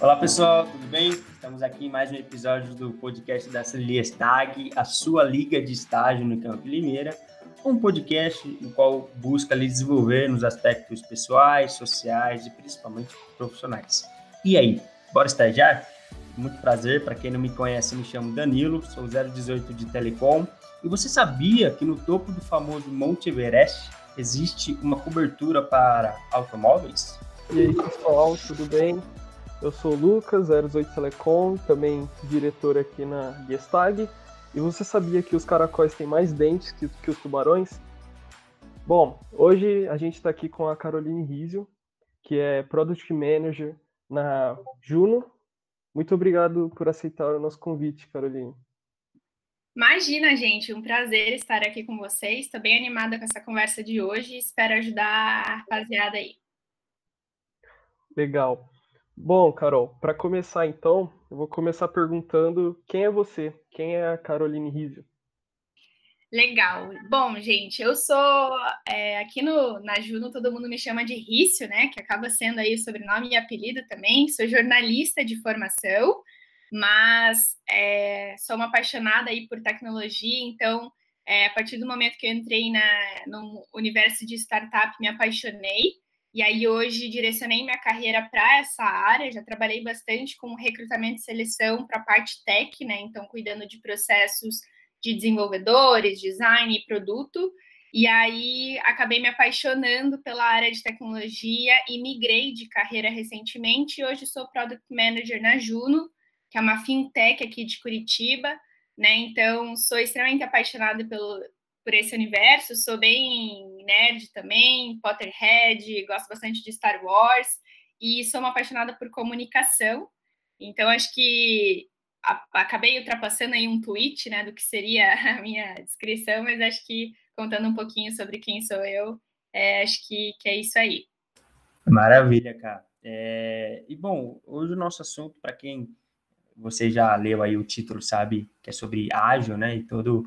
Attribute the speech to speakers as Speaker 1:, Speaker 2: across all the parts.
Speaker 1: Olá pessoal, tudo bem? Estamos aqui em mais um episódio do podcast da Liestag, a sua liga de estágio no Campo Limeira, um podcast no qual busca lhe desenvolver nos aspectos pessoais, sociais e principalmente profissionais. E aí, bora estagiar? Muito prazer, para quem não me conhece, me chamo Danilo, sou 018 de Telecom. E você sabia que no topo do famoso Monte Everest existe uma cobertura para automóveis?
Speaker 2: E aí, pessoal, tudo bem? Eu sou o Lucas, 08 Telecom, também diretor aqui na Gestag. E você sabia que os caracóis têm mais dentes que, que os tubarões? Bom, hoje a gente está aqui com a Caroline Rizio, que é Product Manager na Juno. Muito obrigado por aceitar o nosso convite, Caroline.
Speaker 3: Imagina, gente, um prazer estar aqui com vocês. Estou bem animada com essa conversa de hoje. Espero ajudar a rapaziada aí.
Speaker 2: Legal. Bom, Carol, para começar então, eu vou começar perguntando quem é você? Quem é a Caroline Rizio?
Speaker 3: Legal. Bom, gente, eu sou é, aqui no, na Juno, todo mundo me chama de Rício, né? Que acaba sendo aí o sobrenome e apelido também. Sou jornalista de formação mas é, sou uma apaixonada aí por tecnologia, então é, a partir do momento que eu entrei na, no universo de startup, me apaixonei. E aí hoje direcionei minha carreira para essa área, já trabalhei bastante com recrutamento e seleção para a parte tech, né? Então, cuidando de processos de desenvolvedores, design e produto. E aí acabei me apaixonando pela área de tecnologia e migrei de carreira recentemente. Hoje sou product manager na Juno, que é uma fintech aqui de Curitiba, né? Então, sou extremamente apaixonada pelo, por esse universo, sou bem nerd também, Potterhead, gosto bastante de Star Wars e sou uma apaixonada por comunicação. Então, acho que acabei ultrapassando aí um tweet, né, do que seria a minha descrição, mas acho que contando um pouquinho sobre quem sou eu, é, acho que, que é isso aí.
Speaker 1: Maravilha, cara. É, e bom, hoje o nosso assunto, para quem você já leu aí o título, sabe, que é sobre ágil, né? E todo,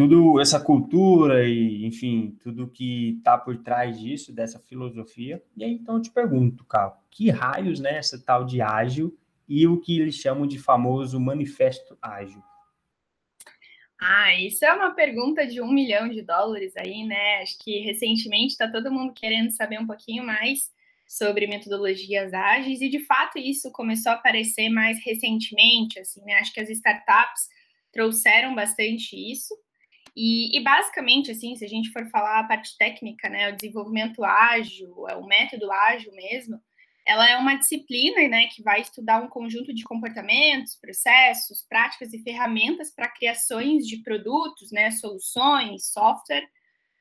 Speaker 1: tudo essa cultura e, enfim, tudo que está por trás disso, dessa filosofia. E aí, então, eu te pergunto, Carl, que raios, né, essa tal de ágil e o que eles chamam de famoso manifesto ágil?
Speaker 3: Ah, isso é uma pergunta de um milhão de dólares aí, né? Acho que recentemente está todo mundo querendo saber um pouquinho mais sobre metodologias ágeis, e de fato isso começou a aparecer mais recentemente, assim, né? Acho que as startups trouxeram bastante isso. E, e, basicamente, assim, se a gente for falar a parte técnica, né, o desenvolvimento ágil, é o método ágil mesmo, ela é uma disciplina, né, que vai estudar um conjunto de comportamentos, processos, práticas e ferramentas para criações de produtos, né, soluções, software,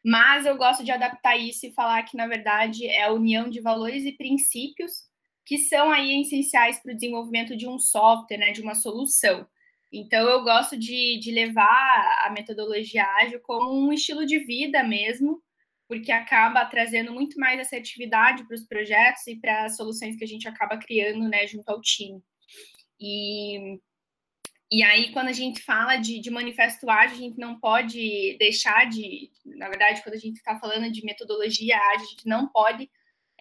Speaker 3: mas eu gosto de adaptar isso e falar que, na verdade, é a união de valores e princípios que são aí essenciais para o desenvolvimento de um software, né, de uma solução. Então, eu gosto de, de levar a metodologia ágil como um estilo de vida mesmo, porque acaba trazendo muito mais assertividade para os projetos e para as soluções que a gente acaba criando né, junto ao time. E e aí, quando a gente fala de, de manifesto ágil, a gente não pode deixar de, na verdade, quando a gente está falando de metodologia ágil, a gente não pode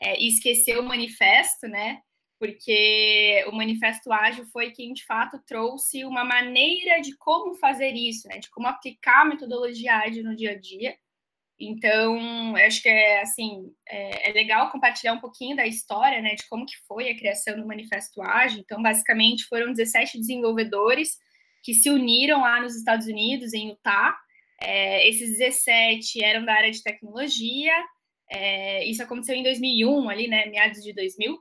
Speaker 3: é, esquecer o manifesto, né? Porque o manifesto ágil foi quem de fato trouxe uma maneira de como fazer isso, né? De como aplicar a metodologia ágil no dia a dia. Então, acho que é assim, é, é, legal compartilhar um pouquinho da história, né, de como que foi a criação do Manifesto Ágil. Então, basicamente, foram 17 desenvolvedores que se uniram lá nos Estados Unidos, em Utah. É, esses 17 eram da área de tecnologia. É, isso aconteceu em 2001, ali, né, meados de 2000.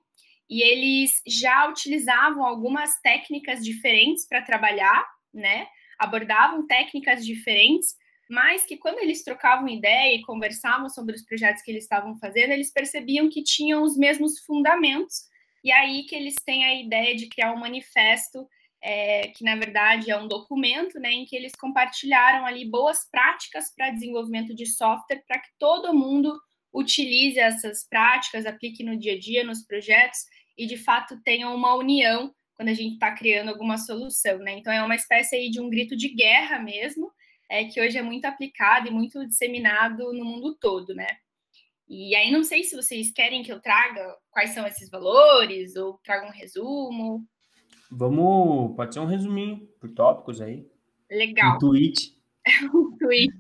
Speaker 3: E eles já utilizavam algumas técnicas diferentes para trabalhar, né? Abordavam técnicas diferentes mas que quando eles trocavam ideia e conversavam sobre os projetos que eles estavam fazendo, eles percebiam que tinham os mesmos fundamentos, e aí que eles têm a ideia de criar um manifesto, é, que na verdade é um documento, né, em que eles compartilharam ali boas práticas para desenvolvimento de software, para que todo mundo utilize essas práticas, aplique no dia a dia, nos projetos, e de fato tenha uma união quando a gente está criando alguma solução, né? Então é uma espécie aí de um grito de guerra mesmo, é, que hoje é muito aplicado e muito disseminado no mundo todo, né? E aí não sei se vocês querem que eu traga quais são esses valores ou traga um resumo.
Speaker 1: Vamos, pode ser um resuminho por tópicos aí.
Speaker 3: Legal.
Speaker 1: Um tweet.
Speaker 3: um tweet.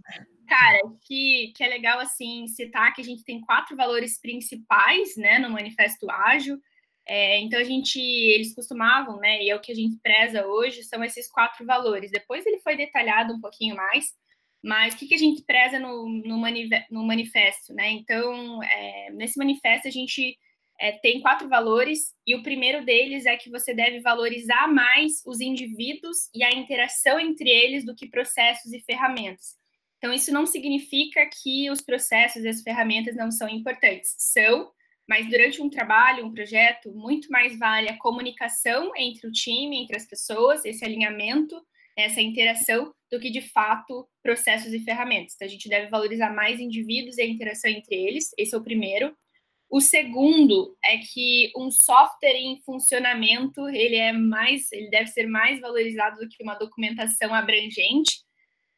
Speaker 3: Cara, que, que é legal assim citar que a gente tem quatro valores principais, né, no manifesto ágil. É, então a gente, eles costumavam, né, e é o que a gente preza hoje, são esses quatro valores. Depois ele foi detalhado um pouquinho mais, mas o que, que a gente preza no, no, no manifesto, né? Então, é, nesse manifesto a gente é, tem quatro valores, e o primeiro deles é que você deve valorizar mais os indivíduos e a interação entre eles do que processos e ferramentas. Então, isso não significa que os processos e as ferramentas não são importantes. São, mas durante um trabalho, um projeto, muito mais vale a comunicação entre o time, entre as pessoas, esse alinhamento, essa interação, do que de fato processos e ferramentas. Então, a gente deve valorizar mais indivíduos e a interação entre eles, esse é o primeiro. O segundo é que um software em funcionamento, ele é mais, ele deve ser mais valorizado do que uma documentação abrangente.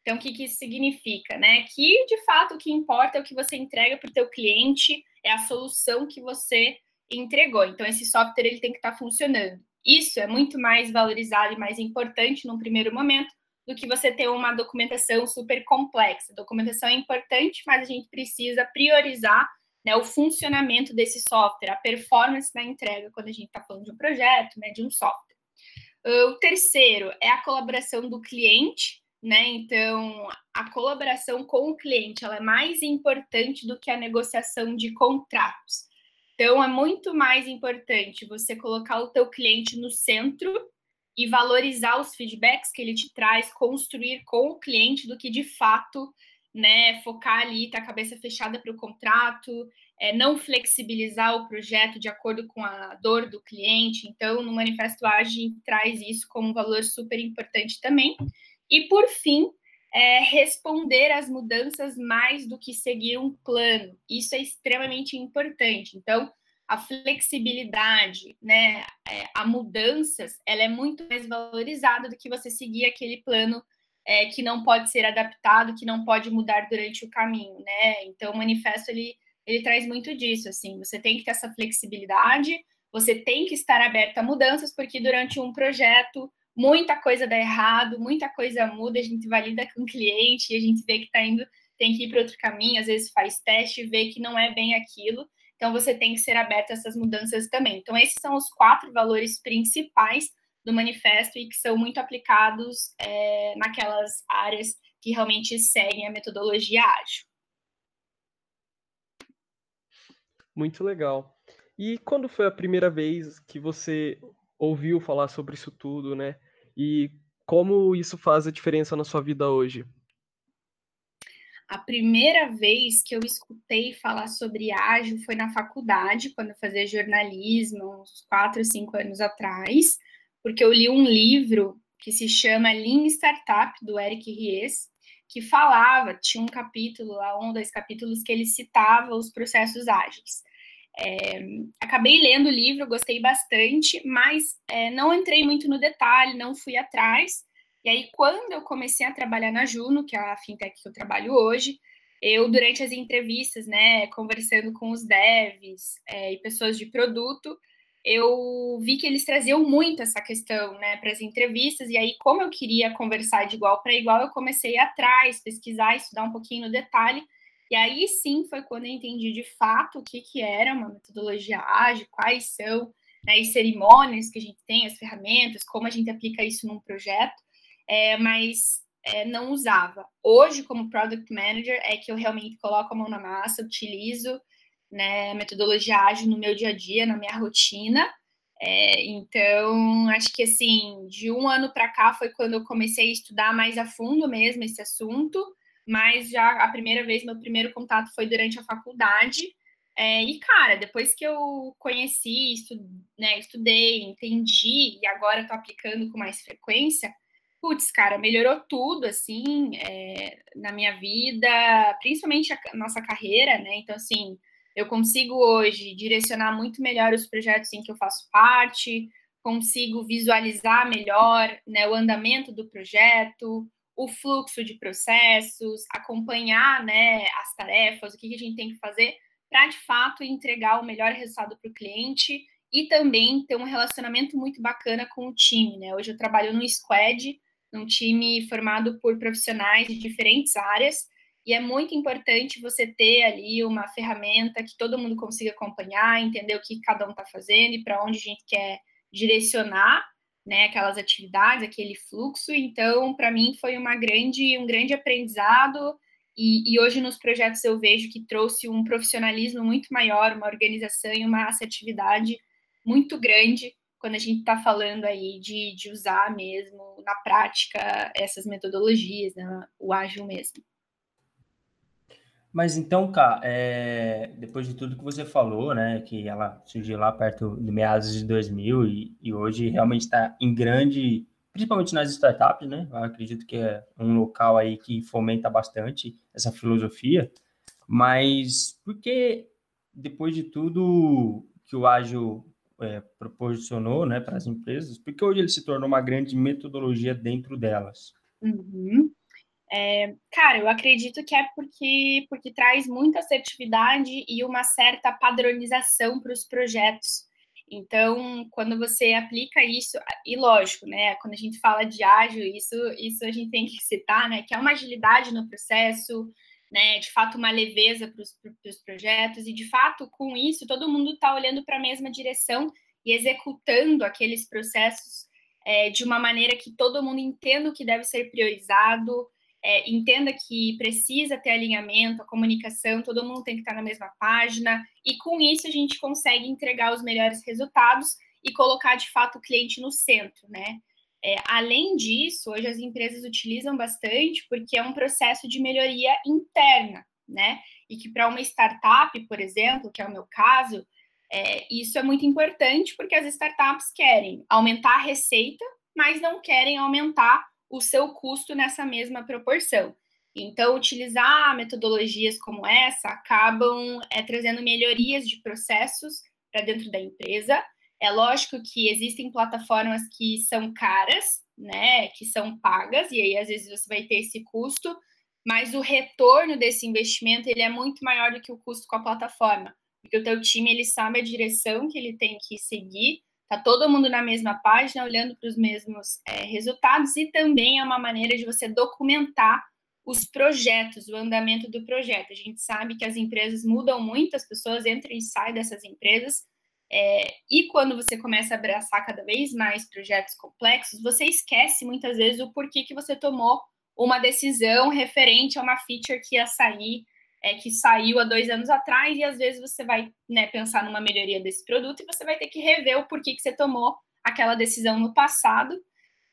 Speaker 3: Então, o que, que isso significa? Né? Que, de fato, o que importa é o que você entrega para o teu cliente, é a solução que você entregou. Então, esse software ele tem que estar tá funcionando. Isso é muito mais valorizado e mais importante num primeiro momento do que você ter uma documentação super complexa. Documentação é importante, mas a gente precisa priorizar né, o funcionamento desse software, a performance da entrega quando a gente está falando de um projeto, né, de um software. Uh, o terceiro é a colaboração do cliente, né? Então, a colaboração com o cliente ela é mais importante do que a negociação de contratos. Então, é muito mais importante você colocar o teu cliente no centro e valorizar os feedbacks que ele te traz, construir com o cliente do que de fato, né, focar ali, ter a cabeça fechada para o contrato, é, não flexibilizar o projeto de acordo com a dor do cliente. Então, no Manifesto Ágil, a gente traz isso como um valor super importante também. E, por fim, é, responder às mudanças mais do que seguir um plano. Isso é extremamente importante. Então, a flexibilidade, né, é, a mudanças, ela é muito mais valorizada do que você seguir aquele plano é, que não pode ser adaptado, que não pode mudar durante o caminho, né? Então, o manifesto ele, ele traz muito disso, assim. Você tem que ter essa flexibilidade, você tem que estar aberto a mudanças, porque durante um projeto muita coisa dá errado, muita coisa muda, a gente valida com o cliente e a gente vê que está indo, tem que ir para outro caminho, às vezes faz teste e vê que não é bem aquilo. Então, você tem que ser aberto a essas mudanças também. Então, esses são os quatro valores principais do manifesto e que são muito aplicados é, naquelas áreas que realmente seguem a metodologia ágil.
Speaker 2: Muito legal. E quando foi a primeira vez que você ouviu falar sobre isso tudo, né? E como isso faz a diferença na sua vida hoje?
Speaker 3: A primeira vez que eu escutei falar sobre ágil foi na faculdade, quando eu fazia jornalismo, uns quatro, cinco anos atrás, porque eu li um livro que se chama Lean Startup, do Eric Ries, que falava, tinha um capítulo lá, um, dois capítulos, que ele citava os processos ágeis. É, acabei lendo o livro, gostei bastante, mas é, não entrei muito no detalhe, não fui atrás, e aí, quando eu comecei a trabalhar na Juno, que é a fintech que eu trabalho hoje, eu, durante as entrevistas, né, conversando com os devs é, e pessoas de produto, eu vi que eles traziam muito essa questão, né, para as entrevistas, e aí, como eu queria conversar de igual para igual, eu comecei atrás, pesquisar, estudar um pouquinho no detalhe, e aí sim foi quando eu entendi de fato o que, que era uma metodologia ágil, quais são né, as cerimônias que a gente tem, as ferramentas, como a gente aplica isso num projeto é, mas é, não usava. Hoje, como Product Manager, é que eu realmente coloco a mão na massa, utilizo né, metodologia ágil no meu dia a dia, na minha rotina. É, então, acho que assim, de um ano para cá foi quando eu comecei a estudar mais a fundo mesmo esse assunto, mas já a primeira vez, meu primeiro contato foi durante a faculdade. É, e, cara, depois que eu conheci, estu, né, estudei, entendi, e agora estou aplicando com mais frequência, putz, cara, melhorou tudo, assim, é, na minha vida, principalmente a nossa carreira, né? Então, assim, eu consigo hoje direcionar muito melhor os projetos em que eu faço parte, consigo visualizar melhor né, o andamento do projeto, o fluxo de processos, acompanhar né, as tarefas, o que, que a gente tem que fazer, para de fato entregar o melhor resultado para o cliente e também ter um relacionamento muito bacana com o time. Né? Hoje eu trabalho no squad, num time formado por profissionais de diferentes áreas, e é muito importante você ter ali uma ferramenta que todo mundo consiga acompanhar, entender o que cada um está fazendo e para onde a gente quer direcionar né, aquelas atividades, aquele fluxo. Então, para mim, foi uma grande, um grande aprendizado. E, e, hoje nos projetos eu vejo que trouxe um profissionalismo muito maior, uma organização e uma assertividade muito grande quando a gente está falando aí de, de usar mesmo na prática essas metodologias, né, o ágil mesmo.
Speaker 1: Mas então, cá, é, depois de tudo que você falou, né, que ela surgiu lá perto de meados de 2000 e, e hoje realmente está em grande, principalmente nas startups, né? Eu acredito que é um local aí que fomenta bastante essa filosofia. Mas por que depois de tudo que o ágil é, proporcionou, né, para as empresas, por que hoje ele se tornou uma grande metodologia dentro delas?
Speaker 3: Uhum. É, cara, eu acredito que é porque, porque traz muita assertividade e uma certa padronização para os projetos. Então, quando você aplica isso, e lógico, né, quando a gente fala de ágil, isso, isso a gente tem que citar, né, que é uma agilidade no processo, né, de fato uma leveza para os projetos, e de fato, com isso, todo mundo está olhando para a mesma direção e executando aqueles processos é, de uma maneira que todo mundo entenda o que deve ser priorizado, é, entenda que precisa ter alinhamento, a comunicação, todo mundo tem que estar na mesma página, e com isso a gente consegue entregar os melhores resultados e colocar de fato o cliente no centro, né? É, além disso, hoje as empresas utilizam bastante porque é um processo de melhoria interna, né? E que para uma startup, por exemplo, que é o meu caso, é, isso é muito importante porque as startups querem aumentar a receita, mas não querem aumentar o seu custo nessa mesma proporção. Então, utilizar metodologias como essa acabam é, trazendo melhorias de processos para dentro da empresa. É lógico que existem plataformas que são caras, né, que são pagas, e aí às vezes você vai ter esse custo, mas o retorno desse investimento ele é muito maior do que o custo com a plataforma, porque o teu time ele sabe a direção que ele tem que seguir Tá todo mundo na mesma página, olhando para os mesmos é, resultados, e também é uma maneira de você documentar os projetos, o andamento do projeto. A gente sabe que as empresas mudam muito, as pessoas entram e saem dessas empresas, é, e quando você começa a abraçar cada vez mais projetos complexos, você esquece muitas vezes o porquê que você tomou uma decisão referente a uma feature que ia sair é, que saiu há dois anos atrás, e às vezes você vai né, pensar numa melhoria desse produto e você vai ter que rever o porquê que você tomou aquela decisão no passado.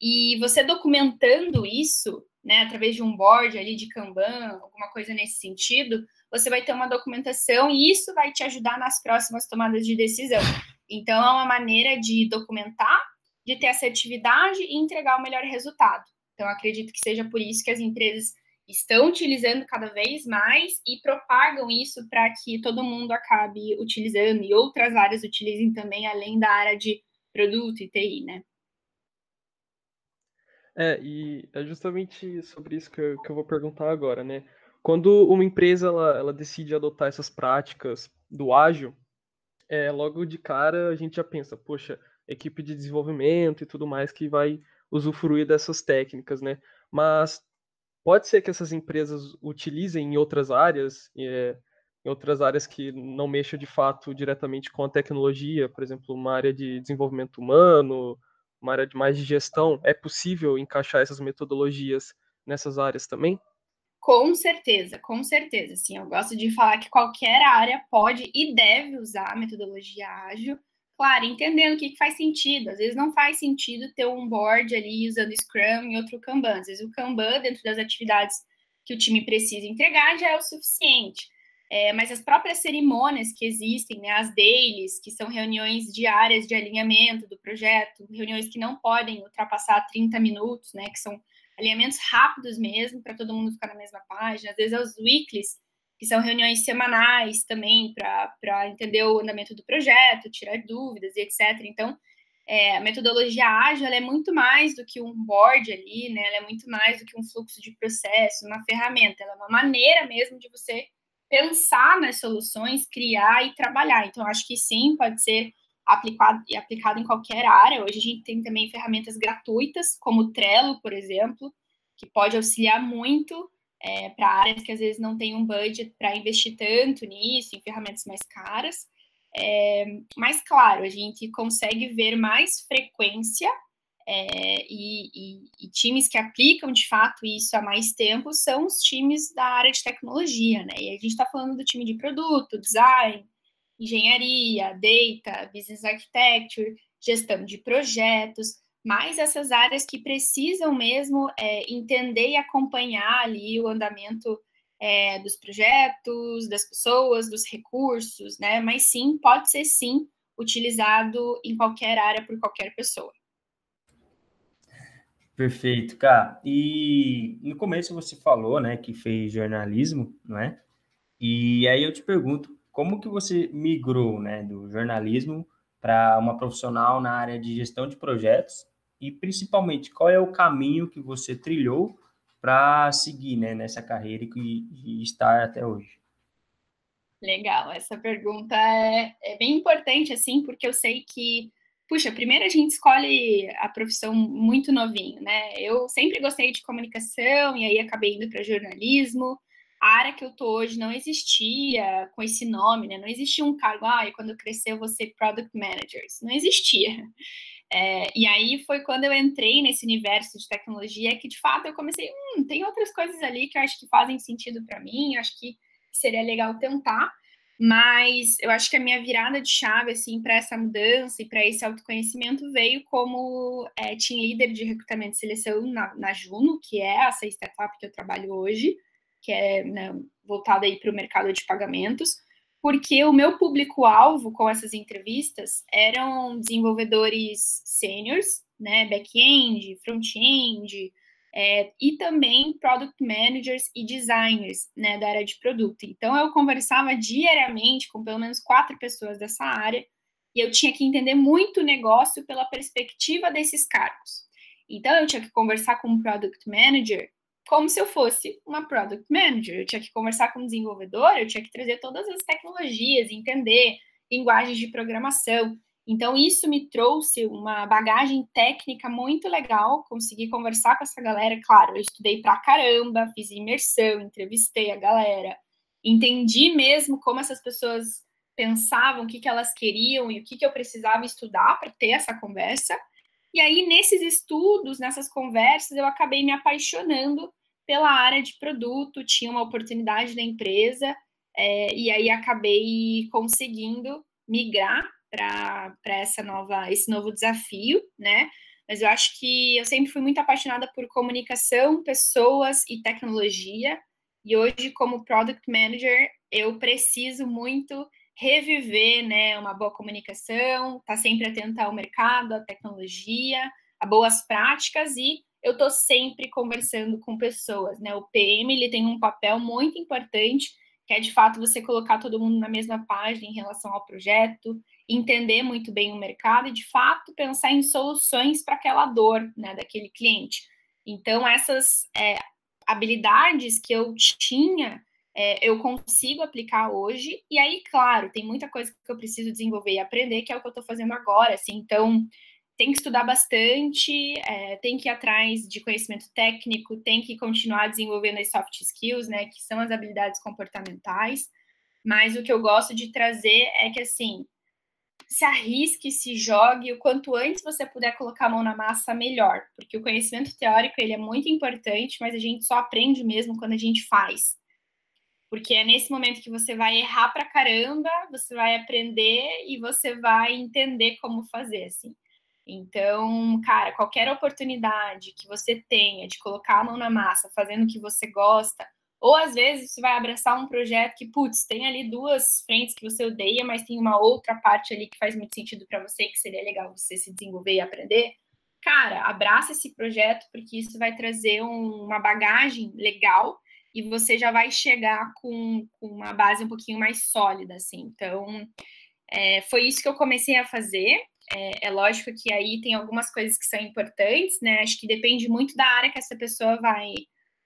Speaker 3: E você documentando isso, né, através de um board ali de Kanban, alguma coisa nesse sentido, você vai ter uma documentação e isso vai te ajudar nas próximas tomadas de decisão. Então, é uma maneira de documentar, de ter assertividade e entregar o melhor resultado. Então, acredito que seja por isso que as empresas estão utilizando cada vez mais e propagam isso para que todo mundo acabe utilizando e outras áreas utilizem também, além da área de produto e TI, né?
Speaker 2: É, e é justamente sobre isso que eu, que eu vou perguntar agora, né? Quando uma empresa ela, ela decide adotar essas práticas do ágil, é, logo de cara a gente já pensa, poxa, equipe de desenvolvimento e tudo mais que vai usufruir dessas técnicas, né? Mas Pode ser que essas empresas utilizem em outras áreas, é, em outras áreas que não mexam de fato diretamente com a tecnologia, por exemplo, uma área de desenvolvimento humano, uma área de mais de gestão. É possível encaixar essas metodologias nessas áreas também?
Speaker 3: Com certeza, com certeza. Sim, eu gosto de falar que qualquer área pode e deve usar a metodologia ágil Claro, entendendo o que, faz sentido. Às vezes não faz sentido ter um board ali usando Scrum e outro Kanban. Às vezes o Kanban, dentro das atividades que o time precisa entregar, já é o suficiente. É, mas as próprias cerimônias que existem, né, as dailies, que são reuniões diárias de alinhamento do projeto, reuniões que não podem ultrapassar 30 minutos, né, que são alinhamentos rápidos mesmo, para todo mundo ficar na mesma página. Às vezes, os weeklies, que são reuniões semanais também para entender o andamento do projeto, tirar dúvidas e etc. Então, é, a metodologia ágil é muito mais do que um board ali, né? Ela é muito mais do que um fluxo de processo, uma ferramenta. Ela é uma maneira mesmo de você pensar nas soluções, criar e trabalhar. Então, acho que sim, pode ser aplicado, aplicado em qualquer área. Hoje a gente tem também ferramentas gratuitas, como o Trello, por exemplo, que pode auxiliar muito é, para áreas que às vezes não têm um budget para investir tanto nisso, em ferramentas mais caras. É, mas, claro, a gente consegue ver mais frequência é, e, e, e, times que aplicam de fato isso há mais tempo são os times da área de tecnologia, né? E a gente está falando do time de produto, design, engenharia, data, business architecture, gestão de projetos, mais essas áreas que precisam mesmo é, entender e acompanhar ali o andamento é, dos projetos, das pessoas, dos recursos, né? Mas sim, pode ser sim utilizado em qualquer área por qualquer pessoa.
Speaker 1: Perfeito, cara. E no começo você falou, né, que fez jornalismo, não é? E aí eu te pergunto, como que você migrou, né, do jornalismo para uma profissional na área de gestão de projetos e principalmente qual é o caminho que você trilhou para seguir, né, nessa carreira e, e estar até hoje?
Speaker 3: Legal, essa pergunta é, é bem importante, assim, porque eu sei que puxa, primeiro a gente escolhe a profissão muito novinho, né? Eu sempre gostei de comunicação e aí acabei indo para jornalismo. A área que eu tô hoje não existia com esse nome, né? Não existia um cargo, ah, e quando crescer eu vou ser product manager. Isso não existia. É, e aí foi quando eu entrei nesse universo de tecnologia que de fato eu comecei, hum, tem outras coisas ali que eu acho que fazem sentido para mim, eu acho que seria legal tentar. Mas eu acho que a minha virada de chave assim para essa mudança e para esse autoconhecimento veio como é, team leader de recrutamento e seleção na, na, Juno, que é essa startup que eu trabalho hoje, que é né, voltada aí para o mercado de pagamentos, porque o meu público-alvo com essas entrevistas eram desenvolvedores sêniores, né, back-end, front-end, é, e também product managers e designers né, da área de produto. Então, eu conversava diariamente com pelo menos quatro pessoas dessa área e eu tinha que entender muito o negócio pela perspectiva desses cargos. Então, eu tinha que conversar com um product manager como se eu fosse uma product manager. Eu tinha que conversar com um desenvolvedor, eu tinha que trazer todas as tecnologias, entender linguagens de programação. Então, isso me trouxe uma bagagem técnica muito legal, consegui conversar com essa galera. Claro, eu estudei pra caramba, fiz imersão, entrevistei a galera, entendi mesmo como essas pessoas pensavam, o que, que elas queriam e o que, que eu precisava estudar para ter essa conversa. E aí, nesses estudos, nessas conversas, eu acabei me apaixonando pela área de produto, tinha uma oportunidade da empresa, é, e aí acabei conseguindo migrar para essa nova esse novo desafio, né? Mas eu acho que eu sempre fui muito apaixonada por comunicação, pessoas e tecnologia. E hoje, como product manager, eu preciso muito reviver, né, uma boa comunicação, estar tá sempre atenta ao mercado, à tecnologia, a boas práticas e eu estou sempre conversando com pessoas, né? O PM ele tem um papel muito importante, que é de fato você colocar todo mundo na mesma página em relação ao projeto, entender muito bem o mercado e, de fato, pensar em soluções para aquela dor né, daquele cliente. Então, essas é, habilidades que eu tinha, é, eu consigo aplicar hoje. E aí, claro, tem muita coisa que eu preciso desenvolver e aprender, que é o que eu estou fazendo agora. Assim, então, tem que estudar bastante, é, tem que ir atrás de conhecimento técnico, tem que continuar desenvolvendo as soft skills, né, que são as habilidades comportamentais. Mas o que eu gosto de trazer é que, assim, se arrisque, se jogue, o quanto antes você puder colocar a mão na massa, melhor, porque o conhecimento teórico ele é muito importante, mas a gente só aprende mesmo quando a gente faz. Porque é nesse momento que você vai errar pra caramba, você vai aprender e você vai entender como fazer, assim. Então, cara, qualquer oportunidade que você tenha de colocar a mão na massa, fazendo o que você gosta, ou às vezes você vai abraçar um projeto que, putz, tem ali duas frentes que você odeia, mas tem uma outra parte ali que faz muito sentido para você, que seria legal você se desenvolver e aprender. Cara, abraça esse projeto, porque isso vai trazer um, uma bagagem legal e você já vai chegar com, com, uma base um pouquinho mais sólida, assim. Então, é, foi isso que eu comecei a fazer. É, é, lógico que aí tem algumas coisas que são importantes, né? Acho que depende muito da área que essa pessoa vai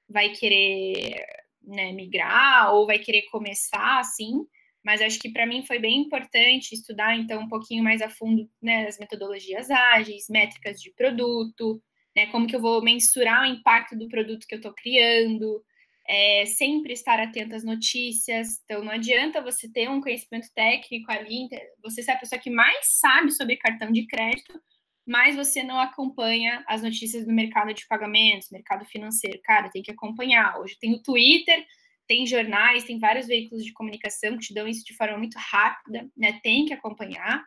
Speaker 3: vai querer né, migrar ou vai querer começar assim, mas acho que para mim foi bem importante estudar então um pouquinho mais a fundo né, as metodologias ágeis, métricas de produto, né, como que eu vou mensurar o impacto do produto que eu estou criando, é, sempre estar atento às notícias. Então, não adianta você ter um conhecimento técnico ali, você ser a pessoa que mais sabe sobre cartão de crédito, mas você não acompanha as notícias do mercado de pagamentos, mercado financeiro. Cara, tem que acompanhar. Hoje tem o Twitter, tem jornais, tem vários veículos de comunicação que te dão isso de forma muito rápida, né? Tem que acompanhar.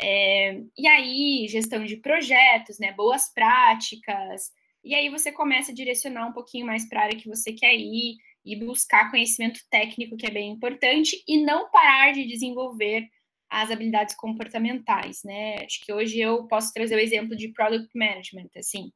Speaker 3: É, e aí, gestão de projetos, né? Boas práticas. E aí você começa a direcionar um pouquinho mais para a área que você quer ir e buscar conhecimento técnico, que é bem importante, e não parar de desenvolver as habilidades comportamentais, né? Acho que hoje eu posso trazer o exemplo de product management, assim.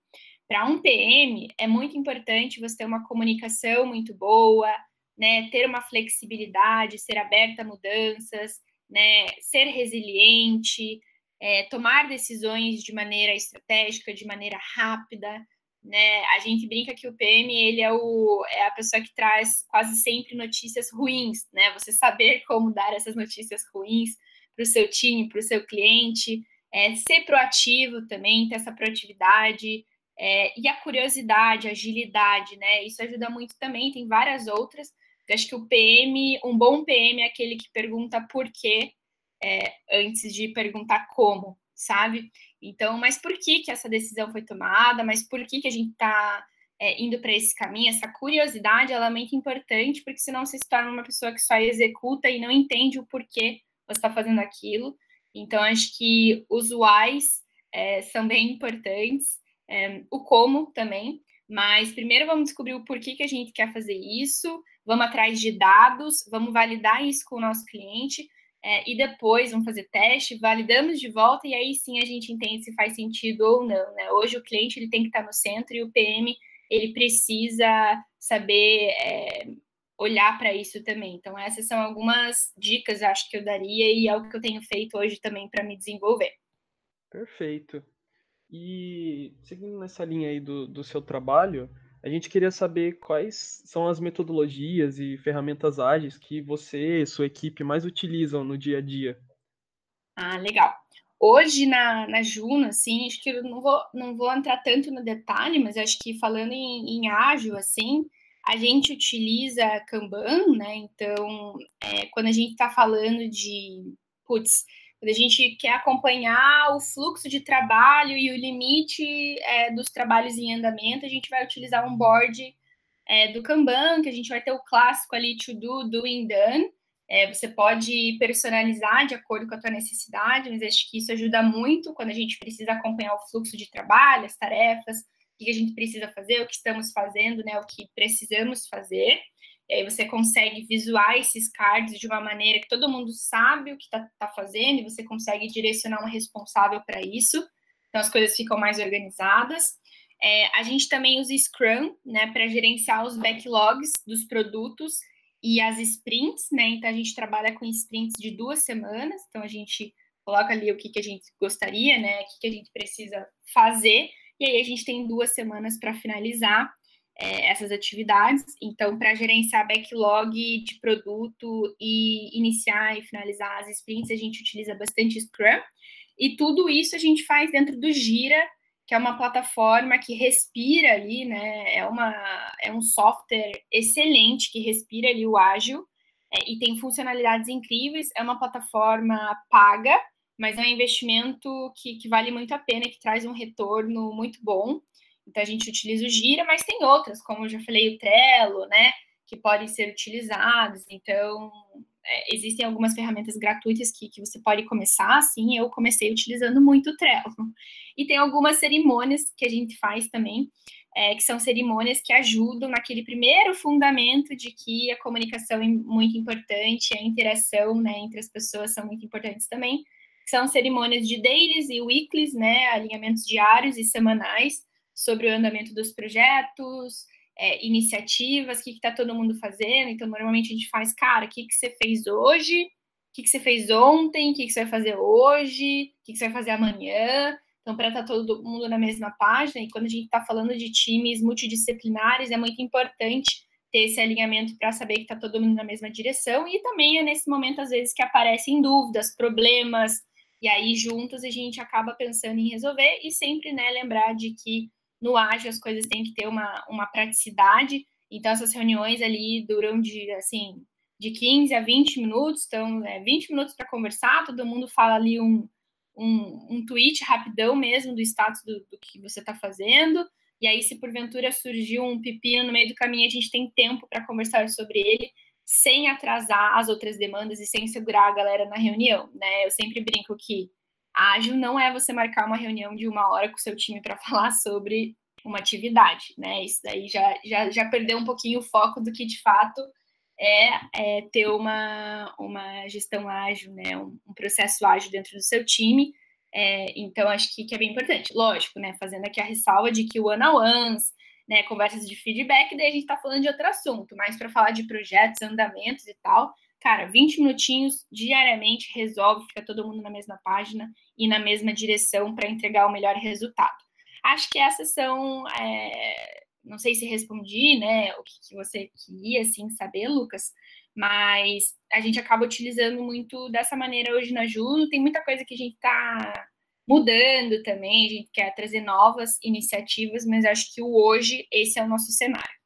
Speaker 3: Para um PM é muito importante você ter uma comunicação muito boa, né? Ter uma flexibilidade, ser aberta a mudanças, né? Ser resiliente, é, tomar decisões de maneira estratégica, de maneira rápida, né? A gente brinca que o PM ele é, o, é a pessoa que traz quase sempre notícias ruins, né? Você saber como dar essas notícias ruins para o seu time, para o seu cliente, é, ser proativo também, ter essa proatividade, é, e a curiosidade, a agilidade, né? Isso ajuda muito também, tem várias outras. Eu acho que o PM, um bom PM é aquele que pergunta por quê é, antes de perguntar como, sabe? Então, mas por que, que essa decisão foi tomada? Mas por que, que a gente está é, indo para esse caminho? Essa curiosidade ela é muito importante, porque senão você se torna uma pessoa que só executa e não entende o porquê você está fazendo aquilo. Então, acho que os whys é, são bem importantes, é, o como também, mas primeiro vamos descobrir o porquê que a gente quer fazer isso, vamos atrás de dados, vamos validar isso com o nosso cliente, é, e depois vamos fazer teste, validamos de volta, e aí sim a gente entende se faz sentido ou não. Né? Hoje o cliente ele tem que estar no centro e o PM ele precisa saber é, olhar para isso também. Então, essas são algumas dicas, acho que eu daria, e é o que eu tenho feito hoje também para me desenvolver.
Speaker 2: Perfeito. E seguindo nessa linha aí do, do seu trabalho, a gente queria saber quais são as metodologias e ferramentas ágeis que você e sua equipe mais utilizam no dia a dia.
Speaker 3: Ah, legal. Hoje na, na Juno, assim, acho que eu não vou, não vou entrar tanto no detalhe, mas acho que falando em, em ágil, assim, a gente utiliza Kanban, né? Então, é, quando a gente está falando de, putz, quando a gente quer acompanhar o fluxo de trabalho e o limite é, dos trabalhos em andamento, a gente vai utilizar um board é, do Kanban, que a gente vai ter o clássico ali to do, doing, done. É, você pode personalizar de acordo com a tua necessidade, mas acho que isso ajuda muito quando a gente precisa acompanhar o fluxo de trabalho, as tarefas, que a gente precisa fazer, o que estamos fazendo, né, o que precisamos fazer. E aí você consegue visualizar esses cards de uma maneira que todo mundo sabe o que está tá fazendo e você consegue direcionar um responsável para isso. Então as coisas ficam mais organizadas. É, a gente também usa Scrum, né, para gerenciar os backlogs dos produtos e as sprints, né? Então a gente trabalha com sprints de duas semanas. Então a gente coloca ali o que, que a gente gostaria, né? O que, que a gente precisa fazer e aí a gente tem duas semanas para finalizar é, essas atividades. Então, para gerenciar backlog de produto e iniciar e finalizar as sprints, a gente utiliza bastante Scrum. E tudo isso a gente faz dentro do Gira, que é uma plataforma que respira ali, né? É, uma, é um software excelente que respira ali o ágil é, e tem funcionalidades incríveis. É uma plataforma paga, mas é um investimento que, que vale muito a pena, que traz um retorno muito bom. Então a gente utiliza o Gira, mas tem outras, como eu já falei, o Trello, né? Que podem ser utilizados. Então, é, existem algumas ferramentas gratuitas que, que você pode começar, assim, eu comecei utilizando muito o Trello. E tem algumas cerimônias que a gente faz também, é, que são cerimônias que ajudam naquele primeiro fundamento de que a comunicação é muito importante, a interação né, entre as pessoas são muito importantes também, são cerimônias de dailies e weeklies, né, alinhamentos diários e semanais sobre o andamento dos projetos, é, iniciativas, o que está todo mundo fazendo. Então, normalmente a gente faz, cara, o que, que você fez hoje? O que, que você fez ontem? O que, que você vai fazer hoje? O que, que você vai fazer amanhã? Então, para estar tá todo mundo na mesma página, e quando a gente está falando de times multidisciplinares, é muito importante ter esse alinhamento para saber que está todo mundo na mesma direção, e também é nesse momento, às vezes, que aparecem dúvidas, problemas, e aí juntos a gente acaba pensando em resolver, e sempre né, lembrar de que no ágil as coisas têm que ter uma, uma praticidade, então essas reuniões ali duram de, assim, de 15 a 20 minutos, então é 20 minutos para conversar, todo mundo fala ali um, um, um tweet rapidão mesmo do status do, do que você está fazendo, e aí se porventura surgiu um pepino no meio do caminho, a gente tem tempo para conversar sobre ele, sem atrasar as outras demandas e sem segurar a galera na reunião, né? Eu sempre brinco que ágil não é você marcar uma reunião de uma hora com o seu time para falar sobre uma atividade, né? Isso daí já, já, já perdeu um pouquinho o foco do que de fato é, é ter uma, uma gestão ágil, né? Um, um processo ágil dentro do seu time. É, então, acho que, que é bem importante. Lógico, né? Fazendo aqui a ressalva de que o one-on-ones, né, conversas de feedback, daí a gente está falando de outro assunto, mas para falar de projetos, andamentos e tal, cara, 20 minutinhos diariamente resolve, fica todo mundo na mesma página e na mesma direção para entregar o melhor resultado. Acho que essas são é, não sei se respondi, né, o que, que você queria, assim, saber, Lucas, mas a gente acaba utilizando muito dessa maneira hoje na Juno, tem muita coisa que a gente está mudando também, a gente quer trazer novas iniciativas, mas acho que o hoje, esse é o nosso cenário.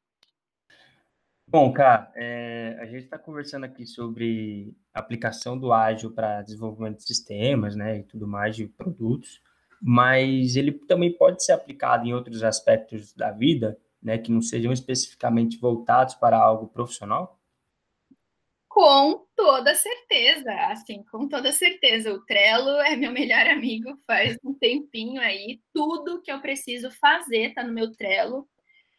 Speaker 1: Bom, cara, é, a gente está conversando aqui sobre aplicação do ágil para desenvolvimento de sistemas, né, e tudo mais, de produtos, mas ele também pode ser aplicado em outros aspectos da vida, né, que não sejam especificamente voltados para algo profissional?
Speaker 3: Com toda certeza, assim, com toda certeza. O Trello é meu melhor amigo faz um tempinho aí. Tudo que eu preciso fazer está no meu Trello.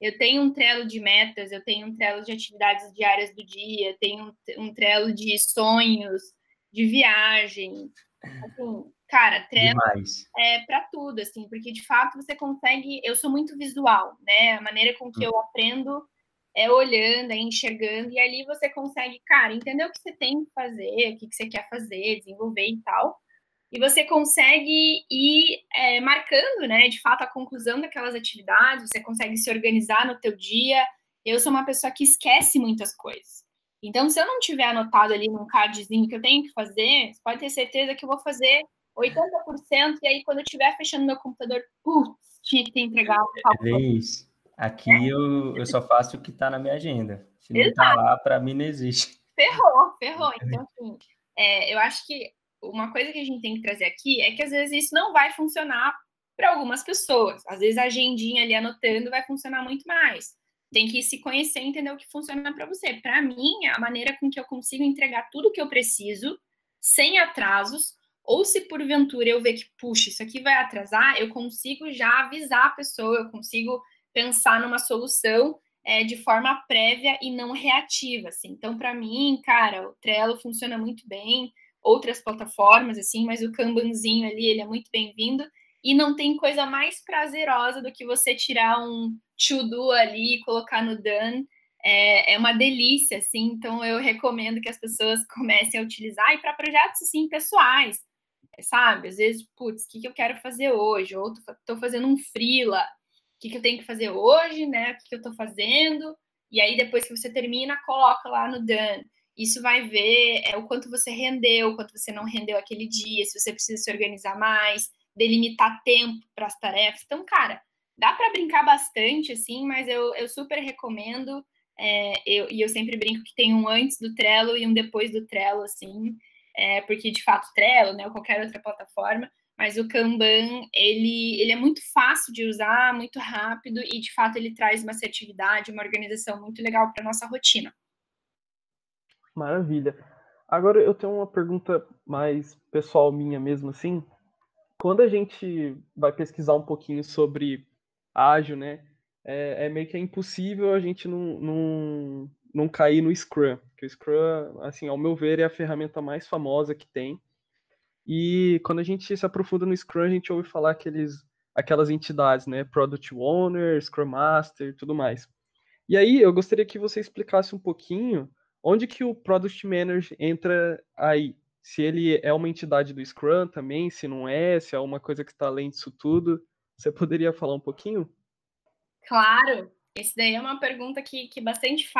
Speaker 3: Eu tenho um Trello de metas, eu tenho um Trello de atividades diárias do dia, tenho um, Trello de sonhos, de viagem. Assim, Cara, Trello Demais. é para tudo, assim, porque de fato você consegue. Eu sou muito visual, né? A maneira com que hum. eu aprendo é olhando, é enxergando, e ali você consegue, cara, entender o que você tem que fazer, o que você quer fazer, desenvolver e tal. E você consegue ir é, marcando, né, de fato, a conclusão daquelas atividades, você consegue se organizar no teu dia. Eu sou uma pessoa que esquece muitas coisas. Então, se eu não tiver anotado ali num cardzinho que eu tenho que fazer, você pode ter certeza que eu vou fazer 80%, e aí quando eu estiver fechando meu computador, putz, tinha que ter entregado.
Speaker 1: É isso. Aqui é. eu, eu só faço o que está na minha agenda. Se não está lá, para mim não existe.
Speaker 3: Ferrou, ferrou. Então, assim, é, eu acho que uma coisa que a gente tem que trazer aqui é que às vezes isso não vai funcionar para algumas pessoas. Às vezes a agendinha ali anotando vai funcionar muito mais. Tem que se conhecer e entender o que funciona para você. Para mim, a maneira com que eu consigo entregar tudo que eu preciso, sem atrasos, ou se porventura eu ver que, puxa, isso aqui vai atrasar, eu consigo já avisar a pessoa, eu consigo pensar numa solução é, de forma prévia e não reativa, assim. Então, para mim, cara, o Trello funciona muito bem, outras plataformas, assim, mas o Kanbanzinho ali, ele é muito bem-vindo. E não tem coisa mais prazerosa do que você tirar um to-do ali e colocar no done. É, é, uma delícia, assim. Então, eu recomendo que as pessoas comecem a utilizar e para projetos, assim, pessoais sabe? Às vezes, putz, o que, que eu quero fazer hoje? Ou tô fazendo um freela, o que, que eu tenho que fazer hoje, né? O que, que eu tô fazendo? E aí, depois que você termina, coloca lá no done. Isso vai ver é, o quanto você rendeu, o quanto você não rendeu aquele dia, se você precisa se organizar mais, delimitar tempo para as tarefas. Então, cara, dá para brincar bastante, assim, mas eu, eu super recomendo. É, eu, e eu sempre brinco que tem um antes do Trello e um depois do Trello, assim é, porque de fato Trello, né, ou qualquer outra plataforma, mas o Kanban, ele, ele é muito fácil de usar, muito rápido e de fato ele traz uma assertividade, uma organização muito legal para nossa rotina.
Speaker 2: Maravilha. Agora eu tenho uma pergunta mais pessoal minha mesmo assim. Quando a gente vai pesquisar um pouquinho sobre ágil, né, é, é meio que é impossível a gente não, não, não cair no Scrum, que o Scrum, assim, ao meu ver, é a ferramenta mais famosa que tem. E quando a gente se aprofunda no Scrum, a gente ouve falar aqueles, aquelas entidades, né? Product Owner, Scrum Master tudo mais. E aí, eu gostaria que você explicasse um pouquinho onde que o Product Manager entra aí. Se ele é uma entidade do Scrum também, se não é, se é uma coisa que está além disso tudo. Você poderia falar um pouquinho?
Speaker 3: Claro. esse daí é uma pergunta que, que bastante,